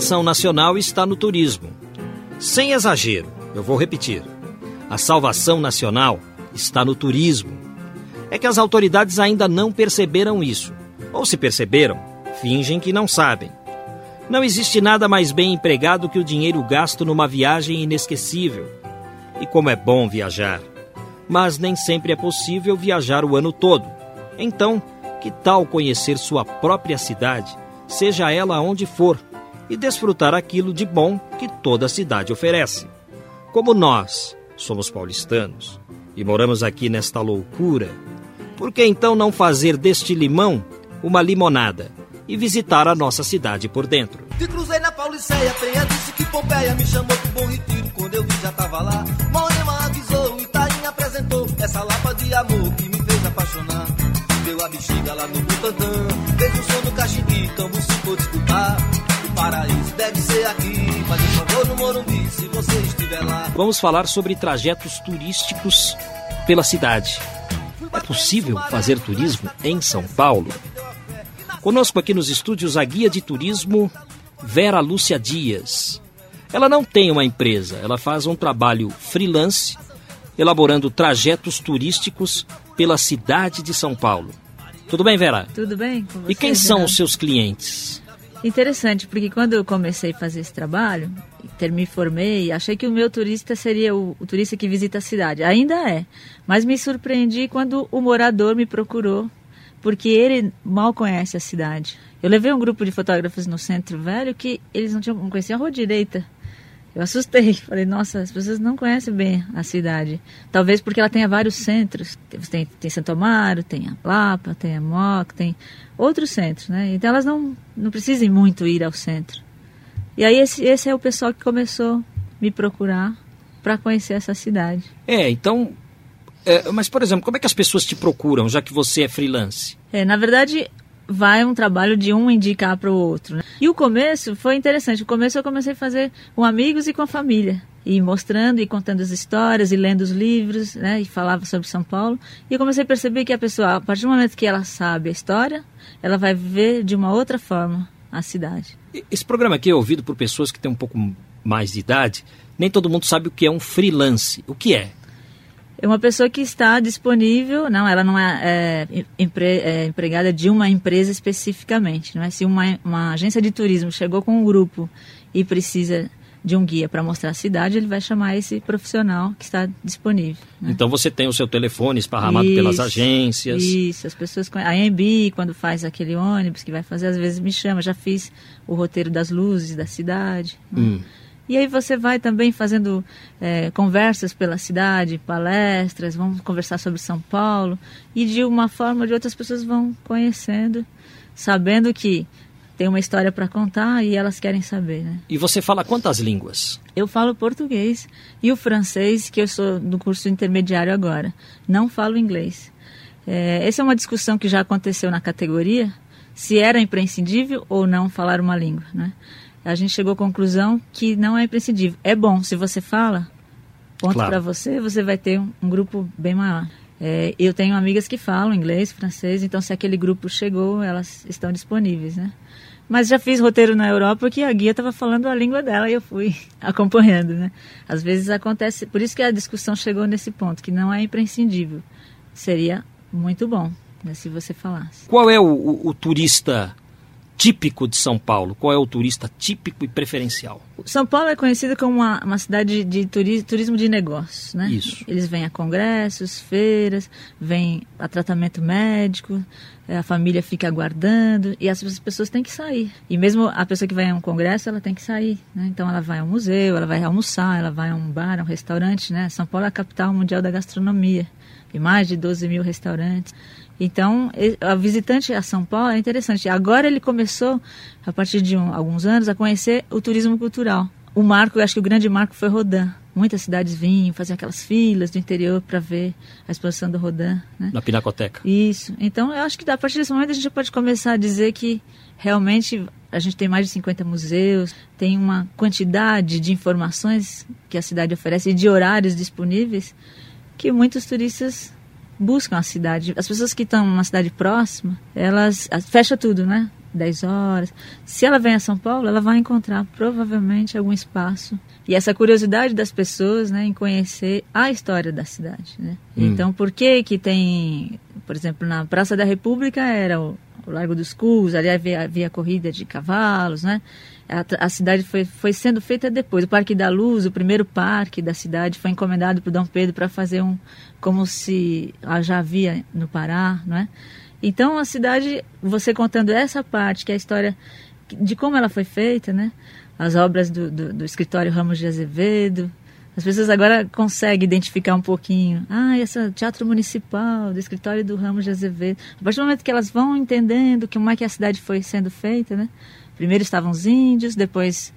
Salvação nacional está no turismo. Sem exagero, eu vou repetir. A salvação nacional está no turismo. É que as autoridades ainda não perceberam isso. Ou se perceberam, fingem que não sabem. Não existe nada mais bem empregado que o dinheiro gasto numa viagem inesquecível. E como é bom viajar! Mas nem sempre é possível viajar o ano todo. Então, que tal conhecer sua própria cidade, seja ela onde for, e desfrutar aquilo de bom que toda cidade oferece? Como nós somos paulistanos e moramos aqui nesta loucura, por que então não fazer deste limão uma limonada e visitar a nossa cidade por dentro? Te cruzei na Pauliceia, Penha disse que Pompeia me chamou pro bom retiro. Quando eu vi já tava lá, Moema avisou, apresentou essa lapa de amor que me fez apaixonar. Deu a bexiga lá no Butantã, o som do cachimbi, escutar. O paraíso deve ser aqui, mas eu só vou no Morumbi se você estiver lá. Vamos falar sobre trajetos turísticos pela cidade. É possível fazer turismo em São Paulo? Conosco aqui nos estúdios a guia de turismo Vera Lúcia Dias. Ela não tem uma empresa, ela faz um trabalho freelance, elaborando trajetos turísticos pela cidade de São Paulo. Tudo bem, Vera? Tudo bem com você, E quem são os seus clientes? Interessante, porque quando eu comecei a fazer esse trabalho, ter me formei, achei que o meu turista seria o, o turista que visita a cidade. Ainda é, mas me surpreendi quando o morador me procurou, porque ele mal conhece a cidade. Eu levei um grupo de fotógrafos no centro velho que eles não, tinham, não conheciam a rua direita. Eu assustei, falei, nossa, as pessoas não conhecem bem a cidade. Talvez porque ela tenha vários centros. Tem, tem Santo Amaro, tem a Lapa, tem a Moca, tem outros centros, né? Então elas não, não precisam muito ir ao centro. E aí esse, esse é o pessoal que começou a me procurar para conhecer essa cidade. É, então. é, mas, por exemplo, como é que as pessoas te procuram, já que você é freelance? É, na verdade, vai um trabalho de um indicar para o outro. Né? E o começo foi interessante. O começo eu comecei a fazer com amigos e com a família. E mostrando e contando as histórias e lendo os livros, né? E falava sobre São Paulo. E eu comecei a perceber que a pessoa, a partir do momento que ela sabe a história, ela vai ver de uma outra forma a cidade. Esse programa aqui é ouvido por pessoas que têm um pouco mais de idade. Nem todo mundo sabe o que é um freelance. O que é? É uma pessoa que está disponível, não, ela não é, é, empre- é empregada de uma empresa especificamente. Não é? Se uma, uma agência de turismo chegou com um grupo e precisa de um guia para mostrar a cidade, ele vai chamar esse profissional que está disponível. né? Então você tem o seu telefone esparramado pelas Isso, agências. Isso, as pessoas conhecem. A EMB, quando faz aquele ônibus que vai fazer, às vezes me chama, já fiz o roteiro das luzes da cidade. né? E aí você vai também fazendo eh, conversas pela cidade, palestras, vamos conversar sobre São Paulo. E de uma forma ou de outra as pessoas vão conhecendo, sabendo que tem uma história para contar e elas querem saber, né? E você fala quantas línguas? Eu falo português e o francês, que eu sou no curso intermediário agora. Não falo inglês. É, essa é uma discussão que já aconteceu na categoria, se era imprescindível ou não falar uma língua, né? A gente chegou à conclusão que não é imprescindível. É bom, se você fala, ponto Claro. para você, você vai ter um, um grupo bem maior. É, eu tenho amigas que falam inglês, francês, então se aquele grupo chegou, elas estão disponíveis, né? Mas já fiz roteiro na Europa que a guia estava falando a língua dela e eu fui acompanhando, né? Às vezes acontece, por isso que a discussão chegou nesse ponto, que não é imprescindível. Seria muito bom né, se você falasse. Qual é o, o- o turista típico de São Paulo? Qual é o turista típico e preferencial? São Paulo é conhecido como uma, uma cidade de turismo, turismo de negócios, né? Isso. Eles vêm a congressos, feiras, vêm a tratamento médico, é, a família fica aguardando e as pessoas têm que sair. E mesmo a pessoa que vai a um congresso, ela tem que sair, né? Então ela vai ao museu, ela vai almoçar, ela vai a um bar, a um restaurante, né? São Paulo é a capital mundial da gastronomia. Tem mais de 12 mil restaurantes. Então, a visitante a São Paulo é interessante. Agora ele começou, a partir de um, alguns anos, a conhecer o turismo cultural. O marco, eu acho que o grande marco foi Rodin. Muitas cidades vinham, faziam aquelas filas do interior para ver a exposição do Rodin. Né? Na Pinacoteca. Isso. Então, eu acho que a partir desse momento a gente pode começar a dizer que realmente a gente tem mais de 50 museus, tem uma quantidade de informações que a cidade oferece e de horários disponíveis que muitos turistas buscam a cidade. As pessoas que estão numa cidade próxima, elas fecha tudo, né? 10 horas. Se ela vem a São Paulo, ela vai encontrar provavelmente algum espaço. E essa curiosidade das pessoas, né, em conhecer a história da cidade, né? Hum. Então, por que que tem, por exemplo, na Praça da República era o, o Largo dos Cus, ali havia, havia corrida de cavalos, né? A, a, cidade foi, foi sendo feita depois. O Parque da Luz, o primeiro parque da cidade, foi encomendado por Dom Pedro para fazer um, como se já havia no Pará, não é? Então a cidade, você contando essa parte, que é a história de como ela foi feita, né? As obras do, do, do escritório Ramos de Azevedo, as pessoas agora conseguem identificar um pouquinho. Ah, esse teatro municipal, do escritório do Ramos de Azevedo. A partir do momento que elas vão entendendo como é que a cidade foi sendo feita, né? Primeiro estavam os índios, depois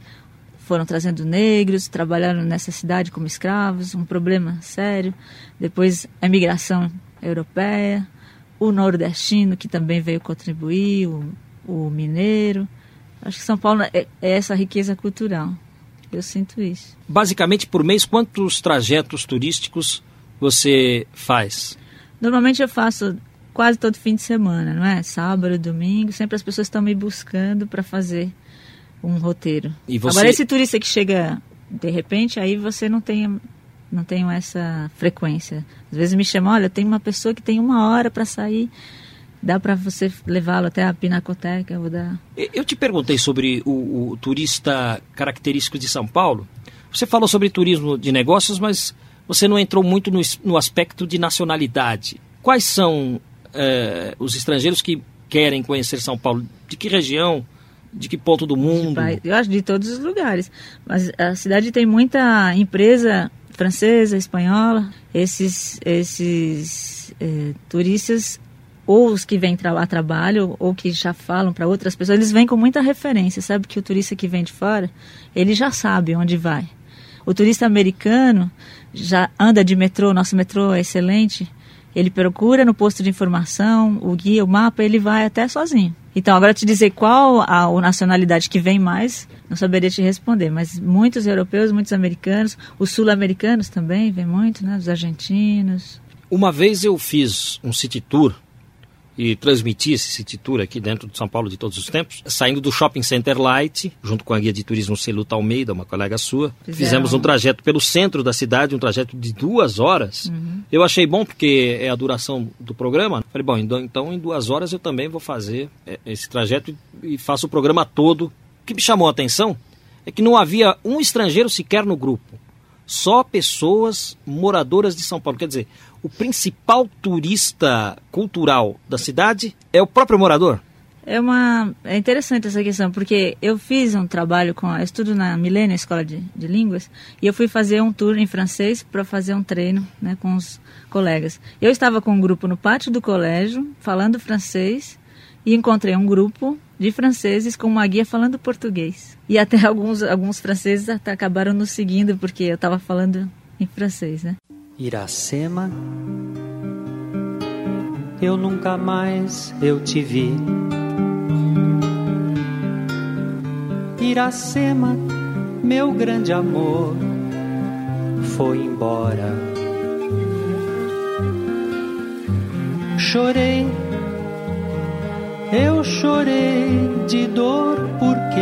foram trazendo negros, trabalharam nessa cidade como escravos, um problema sério. Depois a imigração europeia, o nordestino que também veio contribuir, o, o mineiro. Acho que São Paulo é, é essa riqueza cultural. Eu sinto isso. Basicamente, por mês, quantos trajetos turísticos você faz? Normalmente eu faço quase todo fim de semana, não é? Sábado, domingo, sempre as pessoas estão me buscando para fazer um roteiro. E você... Agora esse turista que chega de repente, aí você não tem não tem essa frequência. Às vezes me chamam, olha, tem uma pessoa que tem uma hora para sair, dá para você levá-lo até a Pinacoteca, eu vou dar. Eu te perguntei sobre o, o turista característico de São Paulo. Você falou sobre turismo de negócios, mas você não entrou muito no, no aspecto de nacionalidade. Quais são é, os estrangeiros que querem conhecer São Paulo? De que região? De que ponto do mundo? Eu acho de todos os lugares. Mas a cidade tem muita empresa francesa, espanhola. Esses, esses é, turistas, ou os que vêm a trabalho, ou que já falam para outras pessoas, eles vêm com muita referência. Sabe que o turista que vem de fora, ele já sabe onde vai. O turista americano já anda de metrô, nosso metrô é excelente ele procura no posto de informação, o guia, o mapa, ele vai até sozinho. Então, agora te dizer qual a, a nacionalidade que vem mais, não saberia te responder, mas muitos europeus, muitos americanos, os sul-americanos também vêm muito, né? Os argentinos. Uma vez eu fiz um city tour e transmitir esse Tour aqui dentro de São Paulo de todos os tempos, saindo do Shopping Center Light, junto com a guia de turismo Celuta Almeida, uma colega sua. Fizeram. Fizemos um trajeto pelo centro da cidade, um trajeto de duas horas. Uhum. Eu achei bom porque é a duração do programa. Falei, bom, então, então em duas horas eu também vou fazer é, esse trajeto e faço o programa todo. O que me chamou a atenção é que não havia um estrangeiro sequer no grupo. Só pessoas moradoras de São Paulo. Quer dizer, o principal turista cultural da cidade é o próprio morador? É uma é interessante essa questão porque eu fiz um trabalho com eu estudo na Milênio Escola de, de Línguas e eu fui fazer um tour em francês para fazer um treino né, com os colegas. Eu estava com um grupo no pátio do colégio falando francês e encontrei um grupo de franceses com uma guia falando português e até alguns alguns franceses até acabaram nos seguindo porque eu estava falando em francês, né? Iracema, eu nunca mais eu te vi. Iracema, meu grande amor, foi embora. Chorei, eu chorei de dor porque.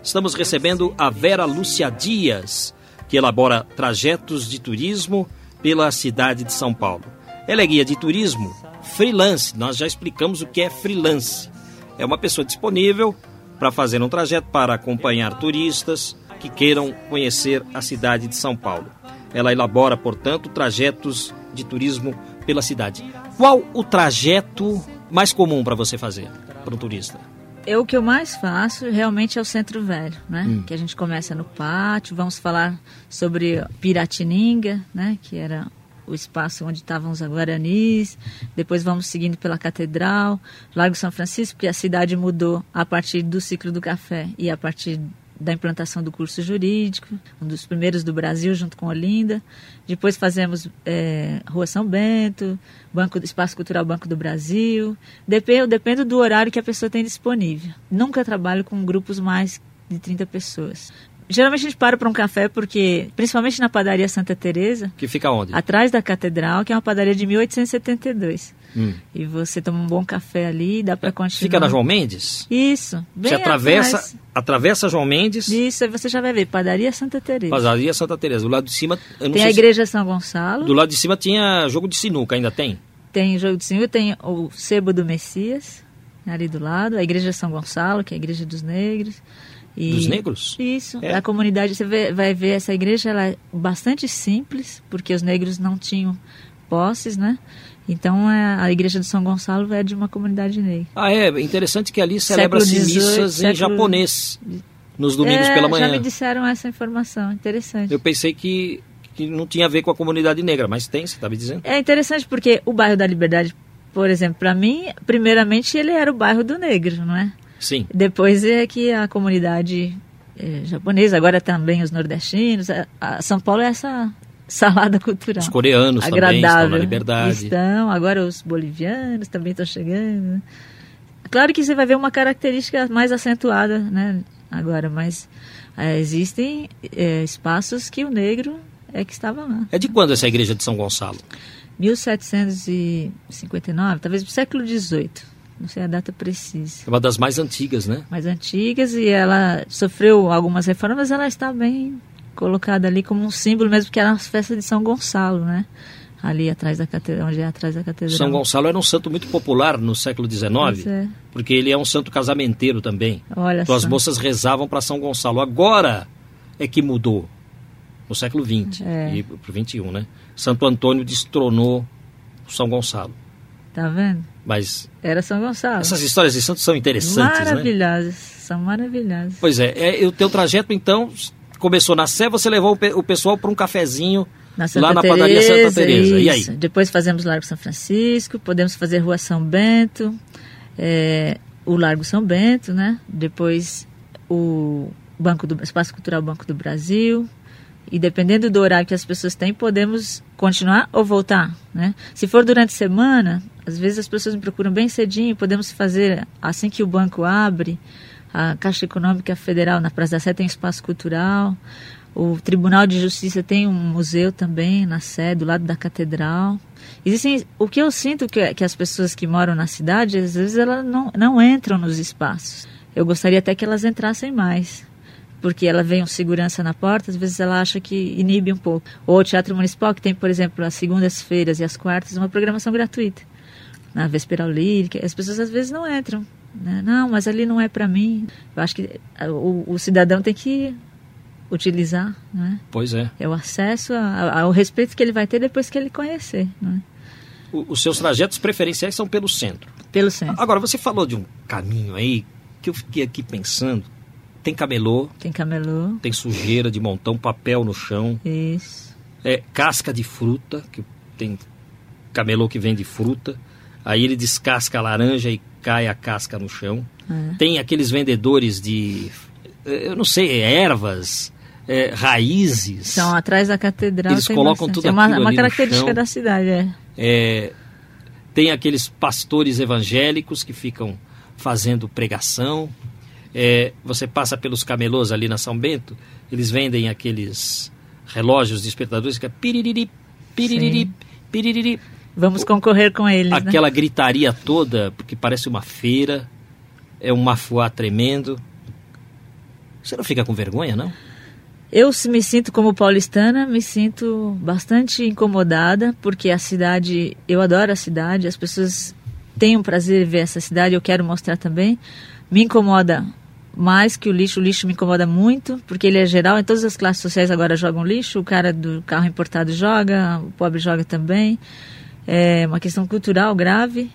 Estamos recebendo a Vera Lúcia Dias que elabora trajetos de turismo pela cidade de São Paulo. Ela é guia de turismo, freelance. Nós já explicamos o que é freelance. É uma pessoa disponível para fazer um trajeto para acompanhar turistas que queiram conhecer a cidade de São Paulo. Ela elabora, portanto, trajetos de turismo pela cidade. Qual o trajeto mais comum para você fazer para um turista? Eu, o que eu mais faço realmente é o Centro Velho, né? Hum. Que a gente começa no pátio, vamos falar sobre Piratininga, né? Que era o espaço onde estavam os guaranis. Depois vamos seguindo pela Catedral, Largo São Francisco, porque a cidade mudou a partir do ciclo do café e a partir da implantação do curso jurídico, um dos primeiros do Brasil, junto com Olinda. Depois fazemos é, Rua São Bento, Banco, Espaço Cultural Banco do Brasil. Depende, depende do horário que a pessoa tem disponível. Nunca trabalho com grupos mais de 30 pessoas. Geralmente a gente para para um café porque, principalmente na padaria Santa Teresa, Que fica onde? atrás da catedral, que é uma padaria de 1872. Hum. E você toma um bom café ali, dá para continuar. Fica na João Mendes? Isso. Bem Você atravessa, atrás. atravessa João Mendes, Isso, aí você já vai ver. Padaria Santa Teresa. Padaria Santa Teresa. Do lado de cima, eu não Tem a se- igreja São Gonçalo, do lado de cima tinha jogo de sinuca, ainda tem? tem Jogo do Senhor, tem o Sebo do Messias, ali do lado, a igreja São Gonçalo, que é a igreja dos negros. E- Dos negros? Isso. É. A comunidade, você vê- vai ver essa igreja, ela é bastante simples, porque os negros não tinham posses, né? Então a, a igreja de São Gonçalo é de uma comunidade negra. Ah, é. Interessante que ali celebra-se missas em século- japonês nos domingos É, pela Já manhã. me disseram essa informação, interessante. Eu pensei que, que não tinha a ver com a comunidade negra, mas tem, você está me dizendo? É interessante porque o bairro da Liberdade, por exemplo, para mim, primeiramente ele era o bairro do negro, não é? Sim. Depois é que a comunidade eh, japonesa, agora também os nordestinos, a, a São Paulo é essa salada cultural. Os coreanos também estão agradável. na liberdade. Estão, agora os bolivianos também estão chegando. Claro que você vai ver uma característica mais acentuada, né? Agora, mas eh, existem eh, espaços que o negro é que estava lá. É de quando essa igreja de São Gonçalo? 1759, talvez do século XVIII. Não sei a data precisa. É uma das mais antigas, né? Mais antigas e ela sofreu algumas reformas, mas ela está bem colocada ali como um símbolo mesmo, que era a festa de São Gonçalo, né? Ali atrás da catedral, onde é atrás da catedral. São Gonçalo era um santo muito popular no século XIX, é. porque ele é um santo casamenteiro também. Olha Então as só. moças rezavam para São Gonçalo. Agora é que mudou, no século XX É. e para o XXI, né? Santo Antônio destronou São Gonçalo. Tá vendo? Mas Era São Gonçalo. essas histórias de santos são interessantes, né? maravilhosas, são maravilhosas. Pois é, é, o teu trajeto então começou na Sé, você levou o, o pessoal para um cafezinho Na lá na padaria Santa Teresa. E aí? Depois fazemos Largo São Francisco, podemos fazer Rua São Bento, é, o Largo São Bento, né? Depois o Banco do Espaço Cultural Banco do Brasil. E dependendo do horário que as pessoas têm, podemos continuar ou voltar, né? Se for durante a semana, às vezes as pessoas me procuram bem cedinho, podemos fazer assim que o banco abre, a Caixa Econômica Federal na Praça da Sé tem espaço cultural, o Tribunal de Justiça tem um museu também na Sé, do lado da Catedral. Existem, o que eu sinto que, que as pessoas que moram na cidade, às vezes elas não, não entram nos espaços. Eu gostaria até que elas entrassem mais porque ela vem um segurança na porta, às vezes ela acha que inibe um pouco. Ou o Teatro Municipal, que tem, por exemplo, as segundas-feiras e as quartas, uma programação gratuita. Na Vesperal Lírica, as pessoas às vezes não entram. Né? Não, mas ali não é para mim. Eu acho que ah, o, o cidadão tem que utilizar, né? Pois é. É o acesso a- ao respeito que ele vai ter depois que ele conhecer, né? O- os seus trajetos preferenciais são pelo centro. Pelo centro. Agora, você falou de um caminho aí que eu fiquei aqui pensando. Tem camelô, Tem camelô, tem sujeira de montão, papel no chão, isso. é, casca de fruta, que tem camelô que vende fruta. Aí ele descasca a laranja e cai a casca no chão. É. Tem aqueles vendedores de, eh, eu não sei, ervas, eh, raízes. São atrás da catedral. Eles colocam bastante. tudo É uma, aquilo uma característica da cidade, é. É, tem aqueles pastores evangélicos que ficam fazendo pregação. É, você passa pelos camelôs ali na São Bento, eles vendem aqueles relógios despertadores que é piririri, piririri, Sim. piririri. Vamos concorrer com eles, né? Aquela gritaria toda, porque parece uma feira, é um mafuá tremendo. Você não fica com vergonha, não? Eu me sinto como paulistana, me sinto bastante incomodada, porque a cidade, eu adoro a cidade, as pessoas têm um prazer em ver essa cidade, eu quero mostrar também. Me incomoda mais que o lixo, o lixo me incomoda muito, porque ele é geral, em todas as classes sociais agora jogam lixo, o cara do carro importado joga, o pobre joga também. É uma questão cultural grave.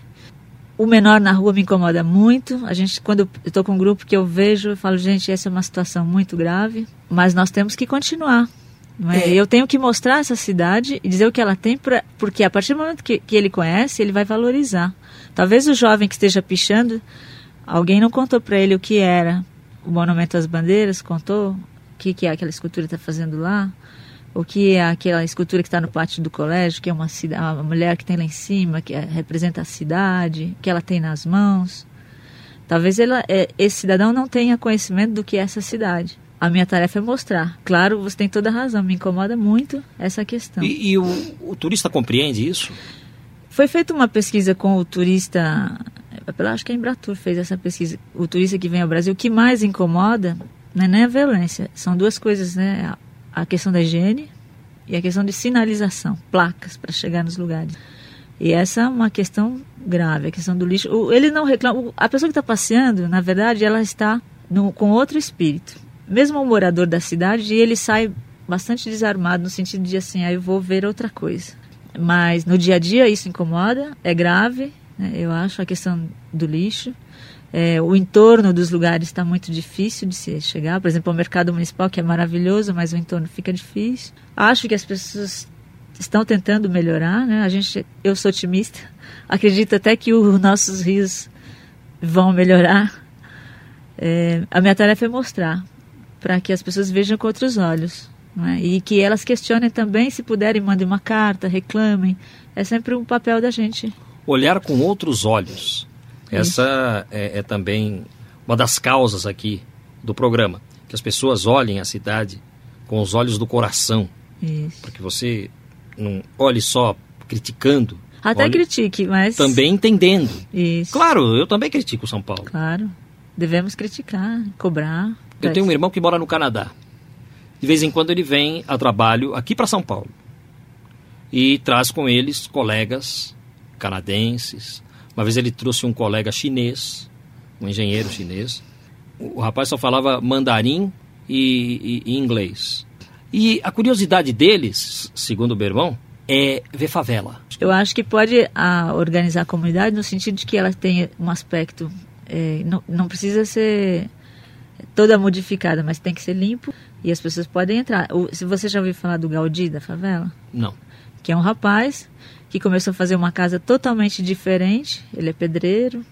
O menor na rua me incomoda muito. A gente, quando eu estou com um grupo que eu vejo, eu falo, gente, essa é uma situação muito grave, mas nós temos que continuar. É? É. Eu tenho que mostrar essa cidade e dizer o que ela tem, pra, porque a partir do momento que, que ele conhece, ele vai valorizar. Talvez o jovem que esteja pichando, alguém não contou para ele o que era o Monumento às Bandeiras, contou o que, que é aquela escultura está fazendo lá o que é aquela escultura que está no pátio do colégio, que é uma, uma mulher que tem lá em cima, que é, representa a cidade, que ela tem nas mãos. Talvez ela, é, esse cidadão não tenha conhecimento do que é essa cidade. A minha tarefa é mostrar. Claro, você tem toda a razão, me incomoda muito essa questão. E, e o, o turista compreende isso? Foi feita uma pesquisa com o turista, eu acho que a Embratur fez essa pesquisa, o turista que vem ao Brasil, o que mais incomoda não é nem a violência, são duas coisas, né? A questão da higiene e a questão de sinalização, placas para chegar nos lugares. E essa é uma questão grave, a questão do lixo. Ele não reclama. A pessoa que está passeando, na verdade, ela está no, com outro espírito. Mesmo o morador da cidade, ele sai bastante desarmado no sentido de assim, aí ah, eu vou ver outra coisa. Mas no dia a dia isso incomoda, é grave, né, eu acho, a questão do lixo. É, o entorno dos lugares está muito difícil de se chegar. Por exemplo, o mercado municipal, que é maravilhoso, mas o entorno fica difícil. Acho que as pessoas estão tentando melhorar, né? A gente, eu sou otimista. Acredito até que os nossos rios vão melhorar. É, a minha tarefa é mostrar para que as pessoas vejam com outros olhos. É? E que elas questionem também, se puderem, mandem uma carta, reclamem. É sempre um papel da gente. Olhar com outros olhos. Essa é, é, também uma das causas aqui do programa. Que as pessoas olhem a cidade com os olhos do coração. Para que você não olhe só criticando. Até olhe critique, mas. Também entendendo. Isso. Claro, eu também critico São Paulo. Claro. Devemos criticar, cobrar. Eu tenho um irmão que mora no Canadá. De vez em quando ele vem a trabalho aqui para São Paulo. E traz com eles colegas canadenses, uma vez ele trouxe um colega chinês, um engenheiro chinês. O rapaz só falava mandarim e, e, e inglês. E a curiosidade deles, segundo o Bermão, é ver favela. Eu acho que pode a, organizar a comunidade no sentido de que ela tenha um aspecto. É, não, não precisa ser toda modificada, mas tem que ser limpo e as pessoas podem entrar. Se você já ouviu falar do Gaudí da favela? Não. Que é um rapaz que começou a fazer uma casa totalmente diferente. Ele é pedreiro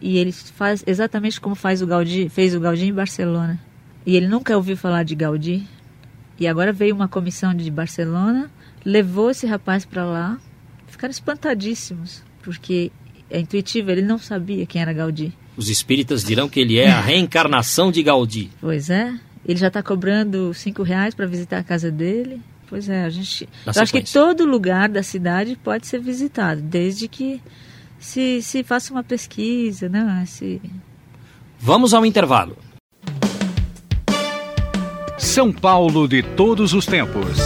e ele faz exatamente como faz o Gaudí, fez o Gaudí em Barcelona. E ele nunca ouviu falar de Gaudí. E agora veio uma comissão de Barcelona, levou esse rapaz para lá. Ficaram espantadíssimos, porque é intuitivo, ele não sabia quem era Gaudí. Os espíritas dirão que ele é a reencarnação de Gaudí. Pois é. Ele já está cobrando cinco reais para visitar a casa dele. Pois é, a gente. eu acho que todo lugar da cidade pode ser visitado, desde que se, se faça uma pesquisa, né? Se... Vamos ao intervalo. São Paulo de todos os tempos.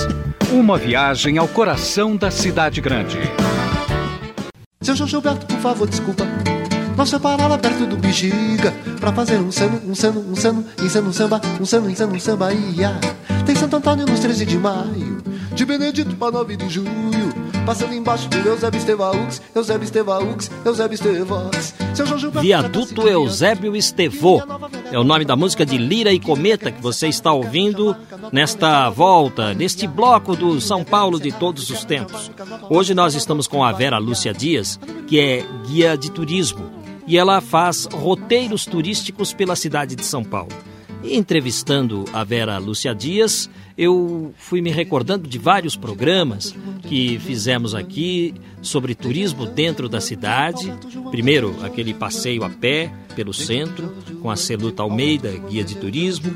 Uma viagem ao coração da cidade grande. Seu João Gilberto, por favor, desculpa. Nós parava perto do Bexiga Pra fazer um seno, um seno, um seno Inseno um samba, um seno, inseno um samba Ia. Tem Santo Antônio nos 13 de maio De Benedito pra 9 de julho Passando embaixo de Eusébio Estevaux Eusébio Estevaux, Eusébio Estevaux Viaduto Eusébio Estevô É o nome da música de Lira e Cometa Que você está ouvindo nesta volta Neste bloco do São Paulo de todos os tempos. Hoje nós estamos com a Vera Lúcia Dias Que é guia de turismo. e ela faz roteiros turísticos pela cidade de São Paulo. Entrevistando a Vera Lúcia Dias, eu fui me recordando de vários programas que fizemos aqui sobre turismo dentro da cidade. Primeiro, aquele passeio a pé pelo centro, com a Celuta Almeida, guia de turismo.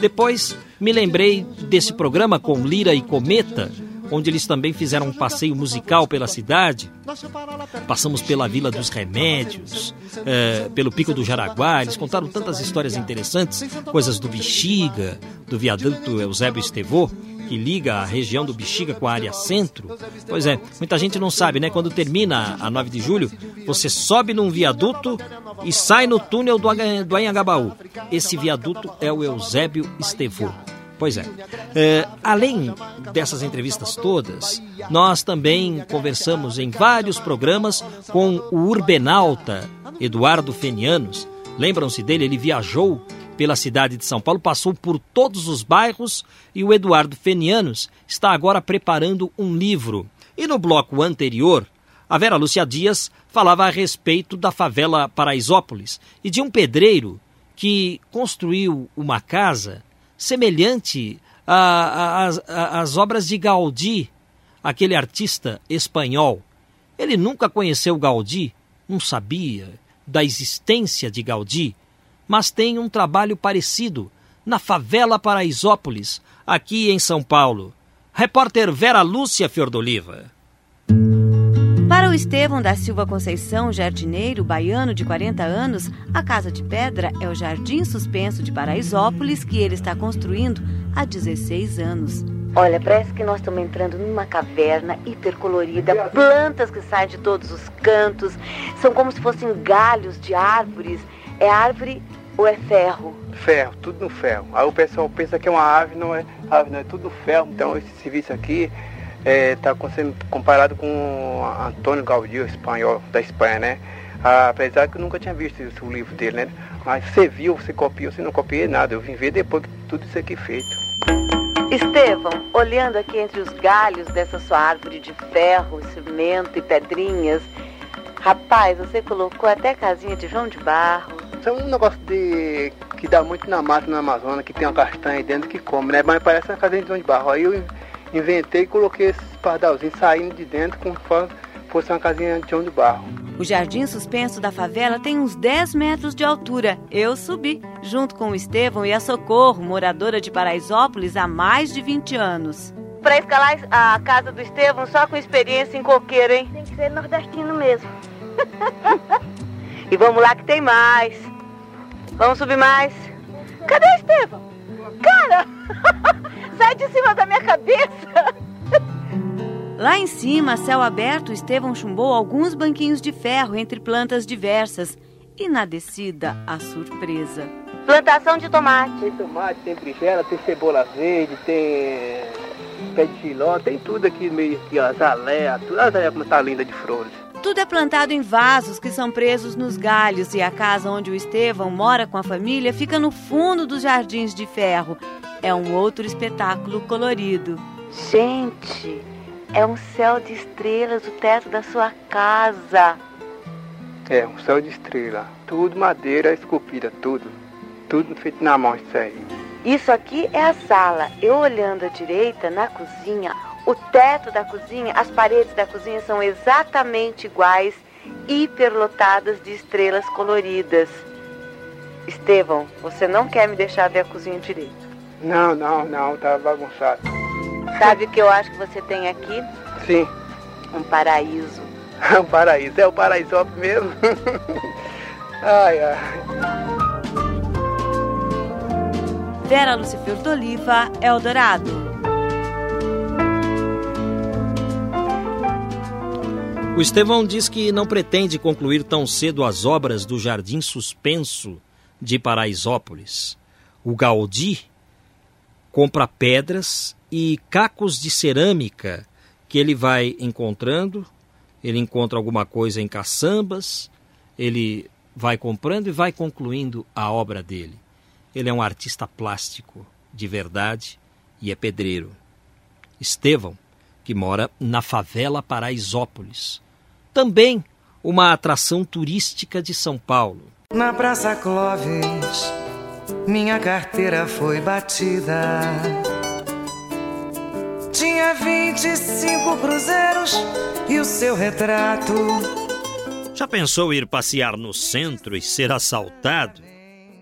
Depois, me lembrei desse programa com Lira e Cometa, onde eles também fizeram um passeio musical pela cidade. Passamos pela Vila dos Remédios, é, pelo Pico do Jaraguá. Eles contaram tantas histórias interessantes, coisas do Bexiga, do viaduto Eusébio Estevô que liga a região do Bexiga com a área centro. Pois é, muita gente não sabe, né? Quando termina a 9 de julho, você sobe num viaduto e sai no túnel do, Anhangabaú. Esse viaduto é o Eusébio Estevô. Pois é. é. Além dessas entrevistas todas, nós também conversamos em vários programas com o urbenauta Eduardo Fenianos. Lembram-se dele? Ele viajou pela cidade de São Paulo, passou por todos os bairros e o Eduardo Fenianos está agora preparando um livro. E no bloco anterior, a Vera Lúcia Dias falava a respeito da favela Paraisópolis e de um pedreiro que construiu uma casa semelhante às obras de Gaudí, aquele artista espanhol. Ele nunca conheceu Gaudí, não sabia da existência de Gaudí, mas tem um trabalho parecido na favela Paraisópolis, aqui em São Paulo. Repórter Vera Lúcia Fiordoliva. Para o Estevão da Silva Conceição, jardineiro baiano de 40 anos, a Casa de Pedra é o jardim suspenso de Paraisópolis que ele está construindo há 16 anos. Olha, parece que nós estamos entrando numa caverna hipercolorida, plantas que saem de todos os cantos, são como se fossem galhos de árvores. É árvore ou é ferro? Ferro, tudo no ferro. Aí o pessoal pensa que é uma ave, não é ave, não é tudo no ferro. Então esse serviço aqui está é, sendo comparado com Antônio Gaudí, espanhol da Espanha, né? Apesar que eu nunca tinha visto o livro dele, né? Mas você viu, você copiou, você não copiei nada. Eu vim ver depois que tudo isso aqui feito. Estevão, olhando aqui entre os galhos dessa sua árvore de ferro, cimento e pedrinhas, rapaz, você colocou até casinha de João de Barro, isso é um negócio de que dá muito na mata no Amazonas, que tem uma castanha aí dentro que come, né? Mas parece uma casinha de barro. Aí eu inventei e coloquei esses pardalzinhos saindo de dentro como se fosse uma casinha de chão de barro. O jardim suspenso da favela tem uns 10 metros de altura. Eu subi, junto com o Estevão e a Socorro, moradora de Paraisópolis há mais de 20 anos. Para escalar a casa do Estevão só com experiência em coqueiro, hein? Tem que ser nordestino mesmo. e vamos lá que tem mais. Vamos subir mais. Cadê o Estevão? Cara! Sai de cima da minha cabeça! Lá em cima, céu aberto, Estevão chumbou alguns banquinhos de ferro entre plantas diversas. E na descida, a surpresa. Plantação de tomate. Tem tomate, tem berinjela, tem cebola verde, tem pé de giló, tem tudo aqui meio aqui, ó, azaleia, tudo. Olha como tá linda de flores. Tudo é plantado em vasos que são presos nos galhos e a casa onde o Estevão mora com a família fica no fundo dos jardins de ferro. É um outro espetáculo colorido. Gente, é um céu de estrelas o teto da sua casa. É, um céu de estrela. Tudo madeira esculpida, tudo. Tudo feito na mão, isso aí. Isso aqui é a sala. Eu olhando à direita, na cozinha, o teto da cozinha, as paredes da cozinha são exatamente iguais, hiperlotadas de estrelas coloridas. Estevão, você não quer me deixar ver a cozinha direito? Não, não, não, tá bagunçado. Sabe o que eu acho que você tem aqui? Sim. Um paraíso. um paraíso, é o paraíso mesmo. ai, ai. Vera Lucifer d'Oliva, Eldorado. O Estevão diz que não pretende concluir tão cedo as obras do Jardim Suspenso de Paraisópolis. O Gaudí compra pedras e cacos de cerâmica que ele vai encontrando. Ele encontra alguma coisa em caçambas, ele vai comprando e vai concluindo a obra dele. Ele é um artista plástico de verdade e é pedreiro. Estevão, que mora na favela Paraisópolis, também uma atração turística de São Paulo. Na Praça Clóvis, minha carteira foi batida. Tinha 25 cruzeiros e o seu retrato. Já pensou ir passear no centro e ser assaltado?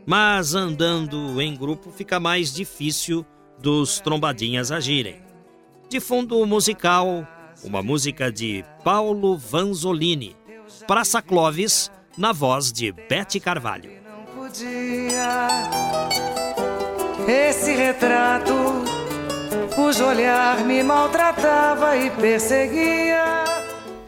Mas andando em grupo fica mais difícil dos trombadinhas agirem. De fundo musical, uma música de Paulo Vanzolini, Praça Clóvis, na voz de Bete Carvalho. Podia esse retrato, cujo olhar me maltratava e perseguia.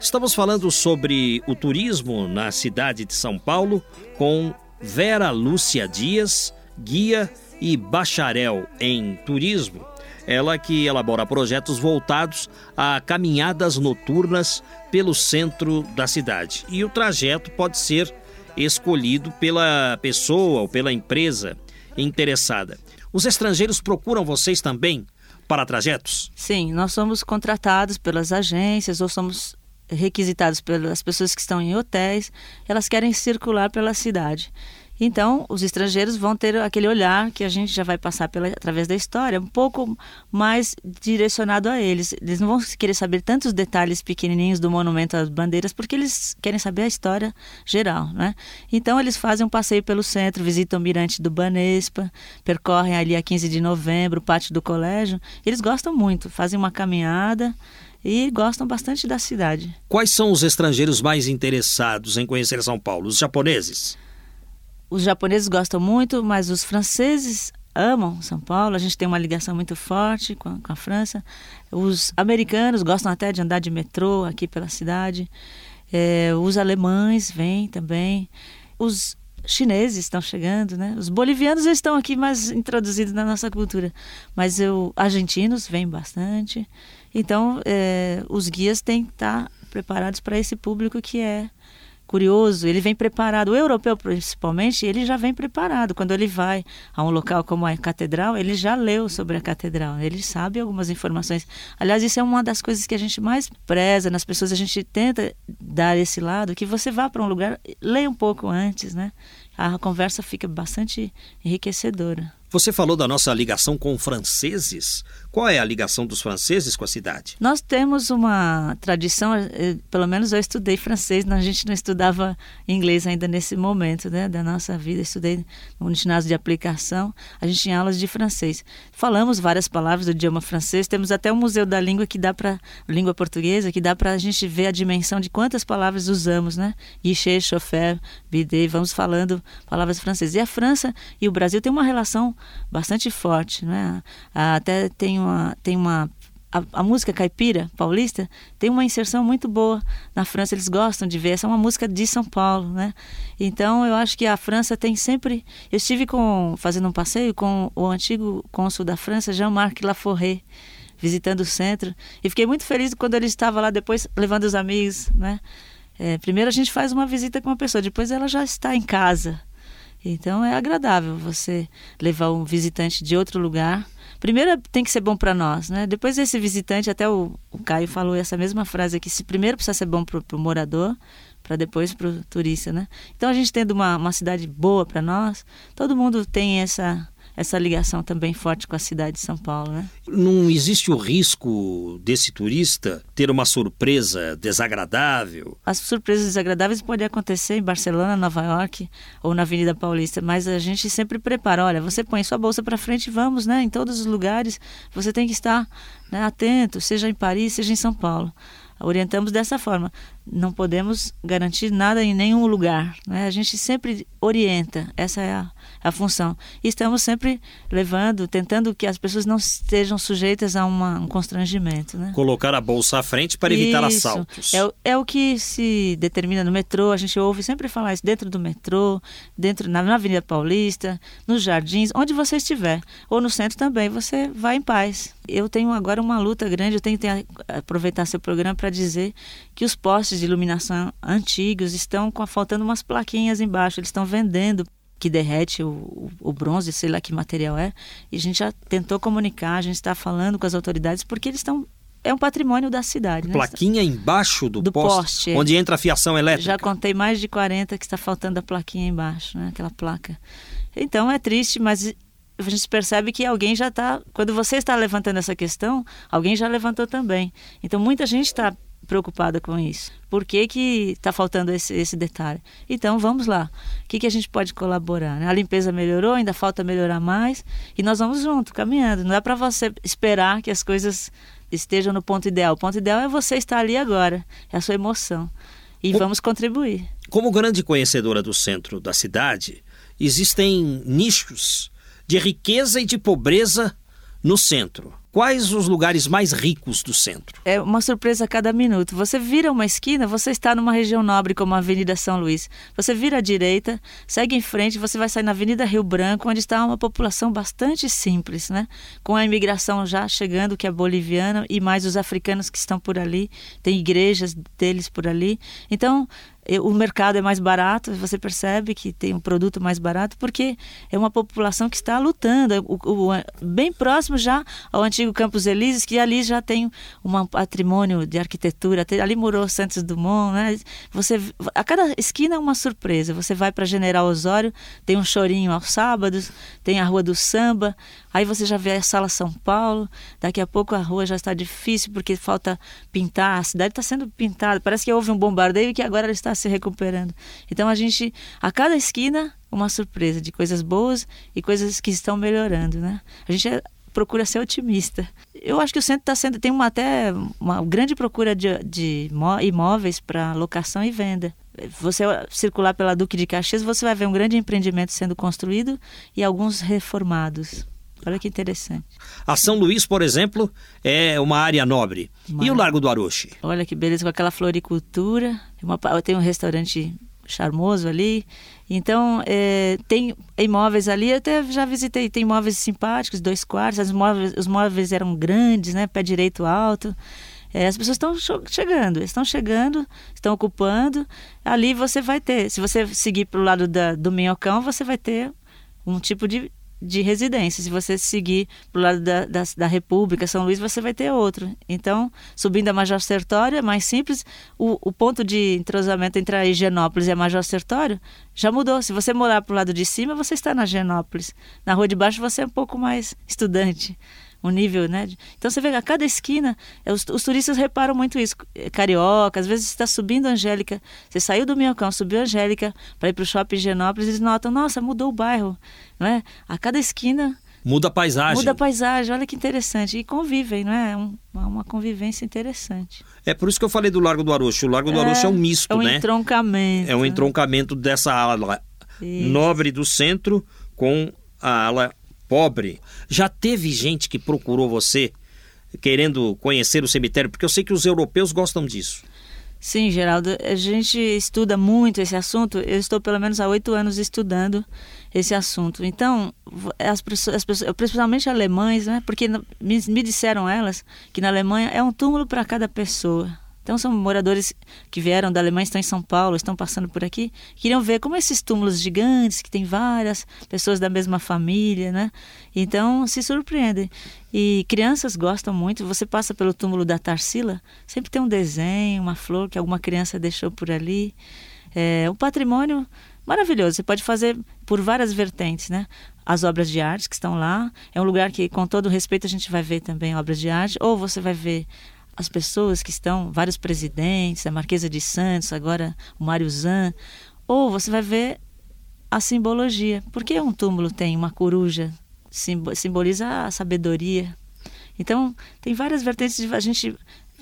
Estamos falando sobre o turismo na cidade de São Paulo com Vera Lúcia Dias, guia e bacharel em turismo. Ela que elabora projetos voltados a caminhadas noturnas pelo centro da cidade. E o trajeto pode ser escolhido pela pessoa ou pela empresa interessada. Os estrangeiros procuram vocês também para trajetos? Sim, nós somos contratados pelas agências ou somos requisitados pelas pessoas que estão em hotéis, elas querem circular pela cidade. Então, os estrangeiros vão ter aquele olhar que a gente já vai passar pela, através da história, um pouco mais direcionado a eles. Eles não vão querer saber tantos detalhes pequenininhos do monumento às bandeiras, porque eles querem saber a história geral, né? Então, eles fazem um passeio pelo centro, visitam o Mirante do Banespa, percorrem ali a 15 de novembro, o pátio do colégio. Eles gostam muito, fazem uma caminhada e gostam bastante da cidade. Quais são os estrangeiros mais interessados em conhecer São Paulo? Os japoneses? Os japoneses gostam muito, mas os franceses amam São Paulo. A gente tem uma ligação muito forte com a, com a França. Os americanos gostam até de andar de metrô aqui pela cidade. É, os alemães vêm também. Os chineses estão chegando, né? Os bolivianos estão aqui mais introduzidos na nossa cultura, mas os argentinos vêm bastante. Então, é, os guias têm que estar preparados para esse público que é curioso, ele vem preparado. O europeu, principalmente, ele já vem preparado. Quando ele vai a um local como a catedral, ele já leu sobre a catedral, ele sabe algumas informações. Aliás, isso é uma das coisas que a gente mais preza nas pessoas, a gente tenta dar esse lado, que você vá para um lugar, leia um pouco antes, né? A conversa fica bastante enriquecedora. Você falou da nossa ligação com franceses. Qual é a ligação dos franceses com a cidade? Nós temos uma tradição, eh, pelo menos eu estudei francês, a gente não estudava inglês ainda nesse momento né, da nossa vida. Estudei no ginásio de aplicação, a gente tinha aulas de francês. Falamos várias palavras do idioma francês, temos até um museu da língua que dá para língua portuguesa, que dá para a gente ver a dimensão de quantas palavras usamos, né? Guichet, chauffeur, bidet, vamos falando palavras francesas. E a França e o Brasil têm uma relação bastante forte, né? Até tem uma tem uma a, a, música caipira paulista tem uma inserção muito boa na França eles gostam de ver essa é uma música de São Paulo né? Então eu acho que a França tem sempre eu estive com fazendo um passeio com o antigo cônsul da França Jean-Marc Laforêt visitando o centro e fiquei muito feliz quando ele estava lá depois levando os amigos né? É, primeiro a gente faz uma visita com uma pessoa depois ela já está em casa então é agradável você levar um visitante de outro lugar. Primeiro tem que ser bom para nós, né? Depois esse visitante, até o, o, Caio falou essa mesma frase aqui, se primeiro precisa ser bom para o morador, para depois para o turista, né? Então a gente tendo uma, uma cidade boa para nós, todo mundo tem essa essa ligação também forte com a cidade de São Paulo, né? Não existe o risco desse turista ter uma surpresa desagradável? As surpresas desagradáveis podem acontecer em Barcelona, Nova York ou na Avenida Paulista, mas a gente sempre prepara. Olha, você põe sua bolsa para frente e vamos, né? Em todos os lugares você tem que estar né, atento, seja em Paris, seja em São Paulo orientamos dessa forma. Não podemos garantir nada em nenhum lugar. Né? A gente sempre orienta, essa é a, a função. E estamos sempre levando, tentando que as pessoas não estejam sujeitas a uma, um constrangimento. Né? Colocar a bolsa à frente para evitar isso. assaltos. É, é o que se determina no metrô, a gente ouve sempre falar isso, dentro do metrô, dentro na, na Avenida Paulista, nos jardins, onde você estiver. Ou no centro também, você vai em paz. Eu tenho agora uma luta grande, eu tenho que aproveitar seu programa para dizer que os postes de iluminação antigos estão com, faltando umas plaquinhas embaixo, eles estão vendendo que derrete o, o, bronze, sei lá que material é, e a gente já tentou comunicar, a gente está falando com as autoridades porque eles estão é um patrimônio da cidade. Né? Plaquinha embaixo do, do poste, poste, é. onde entra a fiação elétrica. Já contei mais de 40 que está faltando a plaquinha embaixo, né? aquela placa. Então é triste, mas a gente percebe que alguém já está. Quando você está levantando essa questão, alguém já levantou também. Então muita gente está preocupada com isso? Por que está faltando esse, esse detalhe? Então vamos lá. O que, que a gente pode colaborar? né? A limpeza melhorou, ainda falta melhorar mais e nós vamos junto, caminhando. Não é para você esperar que as coisas estejam no ponto ideal. O ponto ideal é você estar ali agora, é a sua emoção. E vamos contribuir. Como grande conhecedora do centro da cidade, existem nichos de riqueza e de pobreza no centro. Quais os lugares mais ricos do centro? É uma surpresa a cada minuto. Você vira uma esquina, você está numa região nobre como a Avenida São Luís. Você vira à direita, segue em frente, você vai sair na Avenida Rio Branco, onde está uma população bastante simples, né? Com a imigração já chegando, que é boliviana, e mais os africanos que estão por ali. Tem igrejas deles por ali. Então, o mercado é mais barato, você percebe que tem um produto mais barato, porque é uma população que está lutando, o, o, bem próximo já ao antigo Campos Elíseos, que ali já tem um patrimônio de arquitetura, ali morou Santos Dumont, né? Você, a cada esquina é uma surpresa, você vai para General Osório, tem um chorinho aos sábados, tem a Rua do Samba, Aí você já vê a Sala São Paulo, daqui a pouco a rua já está difícil porque falta pintar, a cidade está sendo pintada, parece que houve um bombardeio e que agora ela está se recuperando. Então a gente, a cada esquina, uma surpresa de coisas boas e coisas que estão melhorando, né? A gente é, procura ser otimista. Eu acho que o centro está sendo, tem uma, até uma grande procura de, de imóveis para locação e venda você circular pela Duque de Caxias, você vai ver um grande empreendimento sendo construído e alguns reformados. Olha que interessante. A São Luís, por exemplo, é uma área nobre. Uma... E o Largo do Aroche? Olha que beleza, com aquela floricultura. Uma, tem um restaurante charmoso ali. Então, é, tem imóveis ali, até já visitei, tem imóveis simpáticos, dois quartos, os móveis, os móveis eram grandes, né, pé direito alto. É, as pessoas estão chegando, estão chegando, estão ocupando. Ali você vai ter, se você seguir para o lado da, do Minhocão, você vai ter um tipo de de residência. Se você seguir para o lado da, da, da, República, São Luís, você vai ter outro. Então, subindo a Major Sertório é mais simples. O, o ponto de entrosamento entre a Higienópolis e a Major Sertório já mudou. Se você morar para o lado de cima, você está na Higienópolis. Na rua de baixo, você é um pouco mais estudante o nível, né? Então você vê a cada esquina, é, os, os turistas reparam muito isso. É, carioca, às vezes está subindo a Angélica, você saiu do Minhocão, subiu a Angélica para ir para o shopping Genópolis, eles notam, nossa, mudou o bairro, não é? A cada esquina Muda a paisagem. Muda a paisagem, olha que interessante. E convivem, não é? Um, uma convivência interessante. É por isso que eu falei do Largo do Arocho. O Largo do é, Arocho é um misto, né? É um né? entroncamento. É um entroncamento dessa ala isso. nobre do centro com a ala pobre. Já teve gente que procurou você querendo conhecer o cemitério? Porque eu sei que os europeus gostam disso. Sim, Geraldo, a gente estuda muito esse assunto. Eu estou pelo menos há oito anos estudando esse assunto. Então, as pessoas, as pessoas principalmente alemães, né? Porque me, me disseram elas que na Alemanha é um túmulo para cada pessoa. Então são moradores que vieram da Alemanha, estão em São Paulo, estão passando por aqui, queriam ver como esses túmulos gigantes, que tem várias pessoas da mesma família, né? Então se surpreendem. E crianças gostam muito. Você passa pelo túmulo da Tarsila, sempre tem um desenho, uma flor que alguma criança deixou por ali. É um patrimônio maravilhoso. Você pode fazer por várias vertentes, né? As obras de arte que estão lá. É um lugar que, com todo respeito, a gente vai ver também obras de arte. Ou você vai ver as pessoas que estão, vários presidentes, a Marquesa de Santos, agora o Mário Zan, ou você vai ver a simbologia. Por que um túmulo tem uma coruja? Simboliza a sabedoria. Então, tem várias vertentes de a gente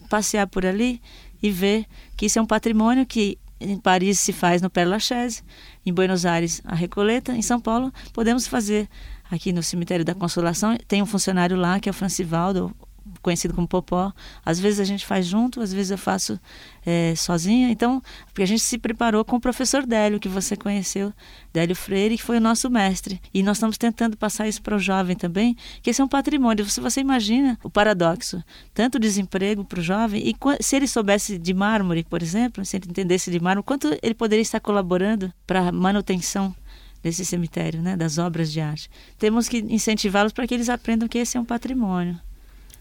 passear por ali e ver que isso é um patrimônio que em Paris se faz no Père Lachaise, em Buenos Aires a Recoleta, em São Paulo podemos fazer aqui no Cemitério da Consolação. Tem um funcionário lá que é o Francivaldo, conhecido como Popó. Às vezes a gente faz junto, às vezes eu faço é, sozinha. Então, porque a gente se preparou com o professor Délio, que você conheceu, Délio Freire, que foi o nosso mestre. E nós estamos tentando passar isso para o jovem também, que esse é um patrimônio. Se você imagina o paradoxo, tanto desemprego para o jovem, e se ele soubesse de mármore, por exemplo, se ele entendesse de mármore, quanto ele poderia estar colaborando para a manutenção desse cemitério, né, das obras de arte. Temos que incentivá-los para que eles aprendam que esse é um patrimônio.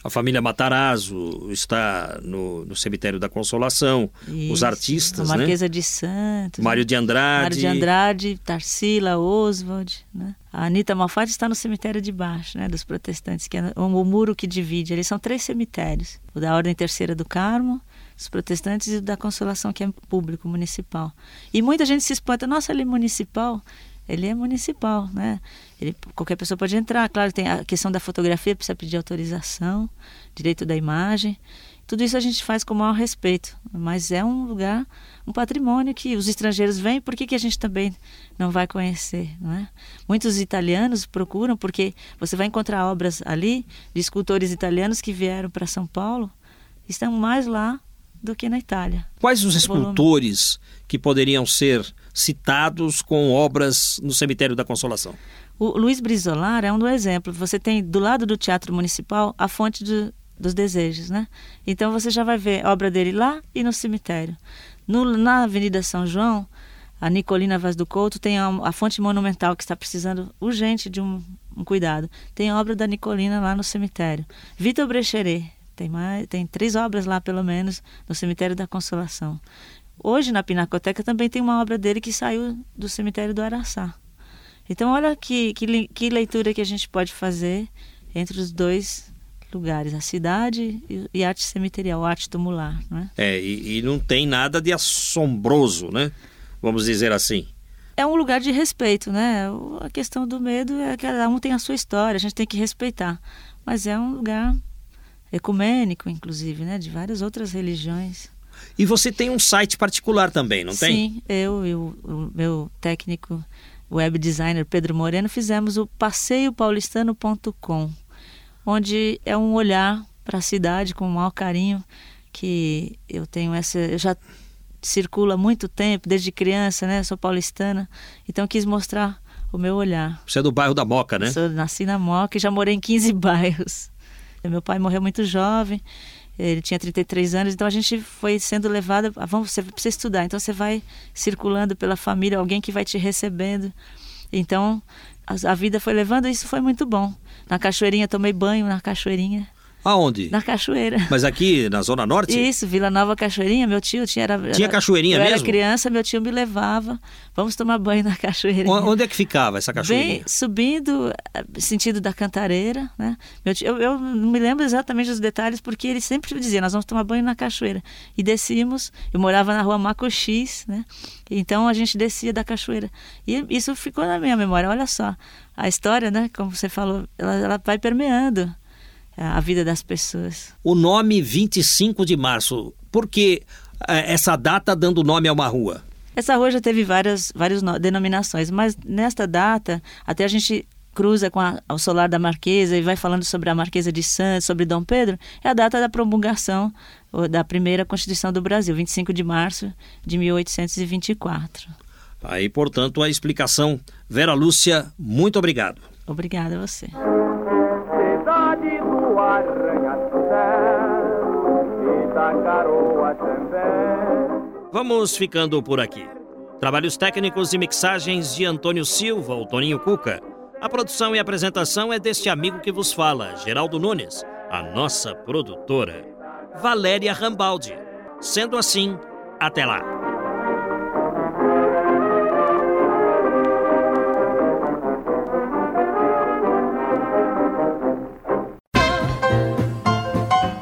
A família Matarazzo está no, no Cemitério da Consolação. Isso. Os artistas, a né? Marquesa né? de Santos. Mário de Andrade. Mário de Andrade, Tarsila, Oswald, né? A Anitta Malfatti está no cemitério de baixo, né, dos protestantes, que é o, o muro que divide. Eles são três cemitérios. O da Ordem Terceira do Carmo, dos protestantes e da Consolação, que é público, municipal. E muita gente se espanta, nossa, ele é municipal? Ele é municipal, né? Ele, qualquer pessoa pode entrar. Claro, tem a questão da fotografia, precisa pedir autorização, direito da imagem. Tudo isso a gente faz com o maior respeito, mas é um lugar, um patrimônio que os estrangeiros vêm, por que, que a gente também não vai conhecer? Não é? Muitos italianos procuram, porque você vai encontrar obras ali de escultores italianos que vieram para São Paulo, estão mais lá do que na Itália. Quais os escultores que poderiam ser citados com obras no Cemitério da Consolação? O Luiz Brizolar é um do exemplo. Você tem do lado do Teatro Municipal a fonte do, dos desejos, né? Então você já vai ver a obra dele lá e no cemitério. No, na Avenida São João, a Nicolina Vaz do Couto tem a, a fonte monumental que está precisando urgente de um, um, cuidado. Tem a obra da Nicolina lá no cemitério. Vitor Brecheret tem mais, tem três obras lá pelo menos no cemitério da Consolação. Hoje na Pinacoteca também tem uma obra dele que saiu do cemitério do Araçá. Então olha que, que, que leitura que a gente pode fazer entre os dois lugares, a cidade e, arte cemiterial, arte tumular. Né? É, e, e não tem nada de assombroso, né? Vamos dizer assim é um lugar de respeito, né? A questão do medo é que cada um tem a sua história, a gente tem que respeitar. Mas é um lugar ecumênico, inclusive, né? De várias outras religiões. E você tem um site particular também, não tem? Sim, eu e o, o meu técnico web designer Pedro Moreno fizemos o passeiopaulistano.com onde é um olhar para a cidade com o maior carinho que eu tenho essa eu já circulo há muito tempo desde criança né sou paulistana então quis mostrar o meu olhar. Você é do bairro da Moca né? Sou nasci na Moca e já morei em 15 bairros. Meu pai morreu muito jovem ele tinha 33 anos, então a gente foi sendo levada, ah, vamos, você precisa estudar, então você vai circulando pela família, alguém que vai te recebendo. Então, a, a vida foi levando, e isso foi muito bom. Na cachoeirinha, tomei banho na cachoeirinha. Aonde? Na cachoeira. Mas aqui na Zona Norte? Isso, Vila Nova Cachoeirinha. Meu tio tinha. Era, tinha cachoeirinha eu mesmo? Era criança, meu tio me levava. Vamos tomar banho na cachoeirinha. Onde é que ficava essa cachoeirinha? Bem, subindo, eh, sentido da Cantareira, né? Meu tio, eu, eu não me lembro exatamente dos detalhes, porque ele sempre dizia: nós vamos tomar banho na cachoeira. E descíamos, eu morava na rua Macoxis, né? Então a gente descia da cachoeira. E isso ficou na minha memória. Olha só, a história, né? Como você falou, ela, ela vai permeando a vida das pessoas. O nome 25 de março, por que é, essa data dando nome a uma rua? Essa rua já teve várias, várias denominações, mas nesta data, até a gente cruza com a, o solar da Marquesa e vai falando sobre a Marquesa de Santos, sobre Dom Pedro, é a data da promulgação da primeira Constituição do Brasil, 25 de março de 1824. Aí, portanto, a explicação. Vera Lúcia, muito obrigado. Obrigada a você. Vamos ficando por aqui. Trabalhos técnicos e mixagens de Antônio Silva, o Toninho Cuca. A produção e apresentação é deste amigo que vos fala, Geraldo Nunes, a nossa produtora, Valéria Rambaldi. Sendo assim, até lá.